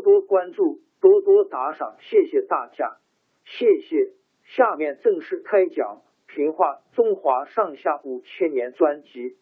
多关注，多多打赏，谢谢大家，谢谢。下面正式开讲《评话中华上下五千年》专辑。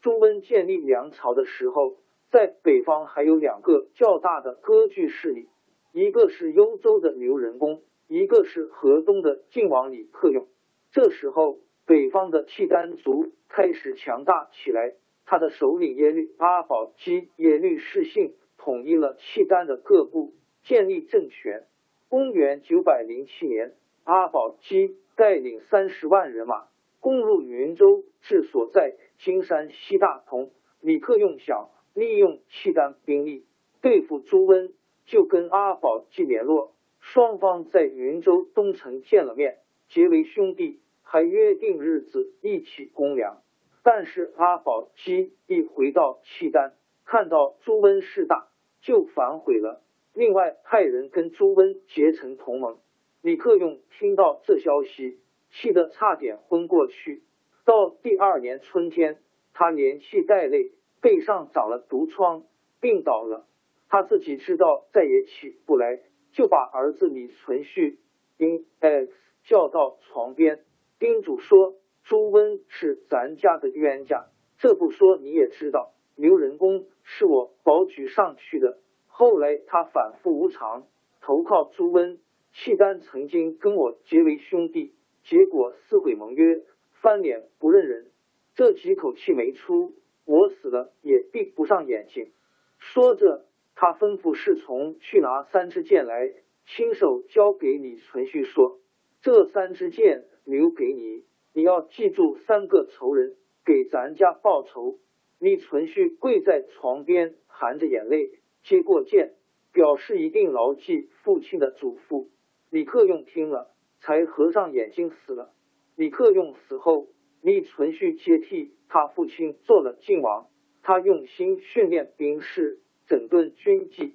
朱温建立梁朝的时候，在北方还有两个较大的割据势力，一个是幽州的刘仁恭，一个是河东的晋王李克用。这时候。北方的契丹族开始强大起来，他的首领耶律阿保机耶律世信统一了契丹的各部，建立政权。公元九百零七年，阿保机带领三十万人马攻入云州，至所在金山西大同。李克用想利用契丹兵力对付朱温，就跟阿保机联络，双方在云州东城见了面，结为兄弟。还约定日子一起公粮，但是阿保机一回到契丹，看到朱温势大，就反悔了。另外派人跟朱温结成同盟。李克用听到这消息，气得差点昏过去。到第二年春天，他连气带累，背上长了毒疮，病倒了。他自己知道再也起不来，就把儿子李存勖因 X 叫到床边。叮嘱说：“朱温是咱家的冤家，这不说你也知道。刘仁恭是我保举上去的，后来他反复无常，投靠朱温。契丹曾经跟我结为兄弟，结果撕毁盟约，翻脸不认人。这几口气没出，我死了也闭不上眼睛。”说着，他吩咐侍从去拿三支箭来，亲手交给李存勖说：“这三支箭。”留给你，你要记住三个仇人，给咱家报仇。李存勖跪在床边，含着眼泪接过剑，表示一定牢记父亲的嘱咐。李克用听了，才合上眼睛死了。李克用死后，李存勖接替他父亲做了晋王。他用心训练兵士，整顿军纪，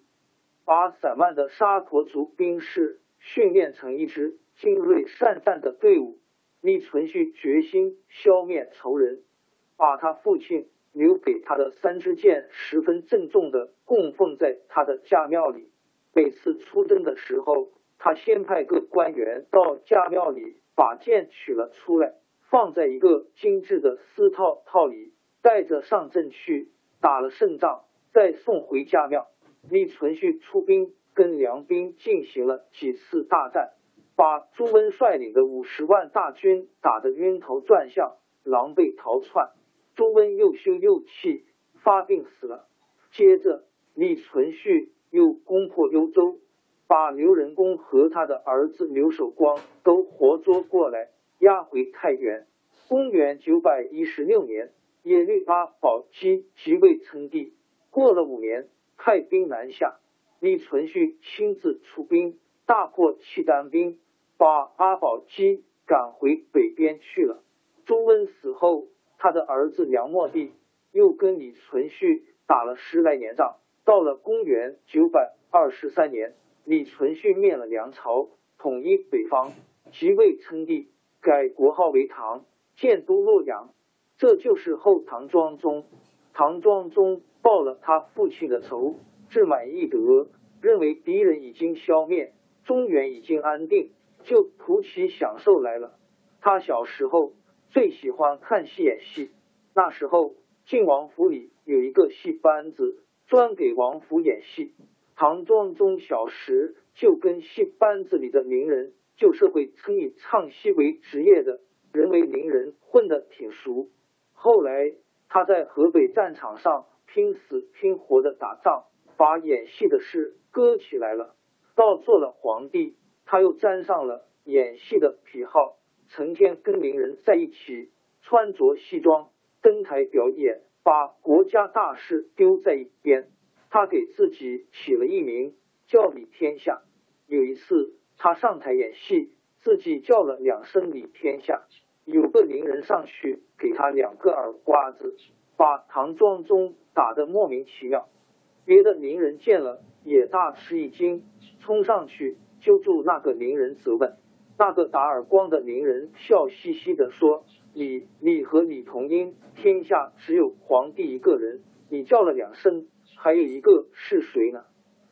把散漫的沙陀族兵士训练成一支精锐善战的队伍。李存勖决心消灭仇人，把他父亲留给他的三支箭十分郑重的供奉在他的家庙里。每次出征的时候，他先派个官员到家庙里把剑取了出来，放在一个精致的丝套套里，带着上阵去。打了胜仗，再送回家庙。李存勖出兵跟梁兵进行了几次大战。把朱温率领的五十万大军打得晕头转向，狼狈逃窜。朱温又羞又气，发病死了。接着，李存勖又攻破幽州，把刘仁恭和他的儿子刘守光都活捉过来，押回太原。公元九百一十六年，耶律阿保机即位称帝。过了五年，派兵南下，李存勖亲自出兵，大破契丹兵。把阿保机赶回北边去了。朱温死后，他的儿子梁末帝又跟李存勖打了十来年仗。到了公元九百二十三年，李存勖灭了梁朝，统一北方，即位称帝，改国号为唐，建都洛阳。这就是后唐庄宗。唐庄宗报了他父亲的仇，志满意得，认为敌人已经消灭，中原已经安定，就图其享受来了。他小时候最喜欢看戏演戏，那时候晋王府里有一个戏班子。专给王府演戏。唐庄宗小时就跟戏班子里的名人、旧社会称以唱戏为职业的人为名人，混得挺熟。后来他在河北战场上拼死拼活的打仗，把演戏的事搁起来了。到做了皇帝，他又沾上了演戏的癖好，成天跟名人在一起，穿着西装登台表演。把国家大事丢在一边，他给自己起了一名叫李天下。有一次，他上台演戏，自己叫了两声李天下，有个名人上去给他两个耳刮子，把唐庄宗打得莫名其妙。别的名人见了也大吃一惊，冲上去揪住那个名人责问。那个打耳光的名人笑嘻嘻的说。你你和李同英，天下只有皇帝一个人，你叫了两声，还有一个是谁呢？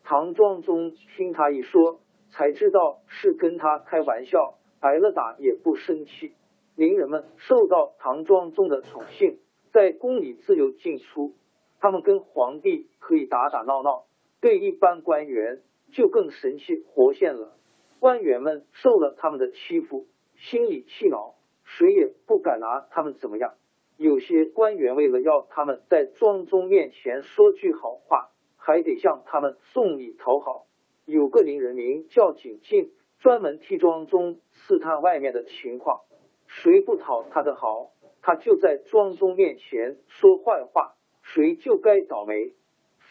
唐庄宗听他一说，才知道是跟他开玩笑，挨了打也不生气。名人们受到唐庄宗的宠幸，在宫里自由进出，他们跟皇帝可以打打闹闹，对一般官员就更神气活现了。官员们受了他们的欺负，心里气恼。谁也不敢拿他们怎么样。有些官员为了要他们在庄宗面前说句好话，还得向他们送礼讨好。有个名人名叫景进，专门替庄宗刺探外面的情况。谁不讨他的好，他就在庄宗面前说坏话，谁就该倒霉。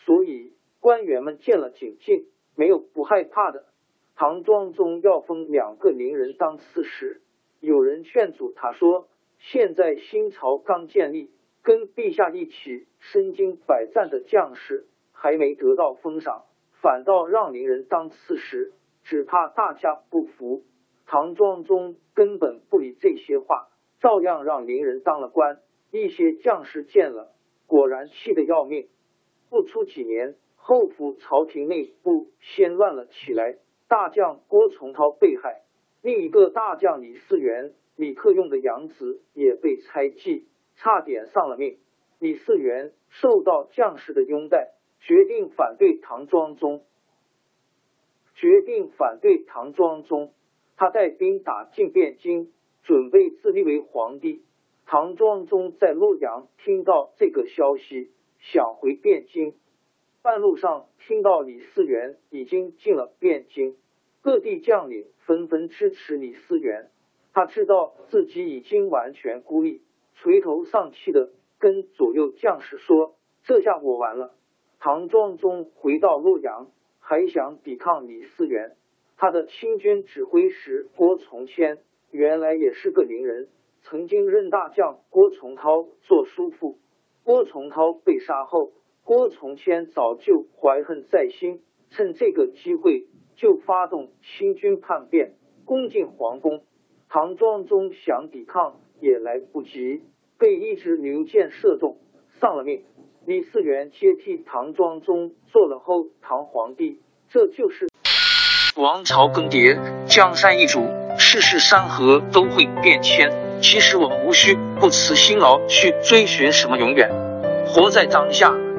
所以官员们见了景进，没有不害怕的。唐庄宗要封两个名人当刺史。有人劝阻他说：“现在新朝刚建立，跟陛下一起身经百战的将士还没得到封赏，反倒让名人当刺史，只怕大家不服。”唐庄宗根本不理这些话，照样让名人当了官。一些将士见了，果然气得要命。不出几年，后府朝廷内部先乱了起来，大将郭崇韬被害。另一个大将李嗣源，李克用的养子也被猜忌，差点丧了命。李嗣源受到将士的拥戴，决定反对唐庄宗。决定反对唐庄宗，他带兵打进汴京，准备自立为皇帝。唐庄宗在洛阳听到这个消息，想回汴京，半路上听到李嗣源已经进了汴京。各地将领纷纷支持李嗣源，他知道自己已经完全孤立，垂头丧气的跟左右将士说：“这下我完了。”唐庄宗回到洛阳，还想抵抗李嗣源。他的亲军指挥使郭从谦原来也是个名人，曾经任大将郭崇韬做叔父。郭崇韬被杀后，郭从谦早就怀恨在心，趁这个机会。就发动清军叛变，攻进皇宫。唐庄宗想抵抗也来不及，被一支流箭射中，丧了命。李嗣源接替唐庄宗做了后唐皇帝。这就是王朝更迭，江山易主，世事山河都会变迁。其实我们无需不辞辛劳去追寻什么永远，活在当下，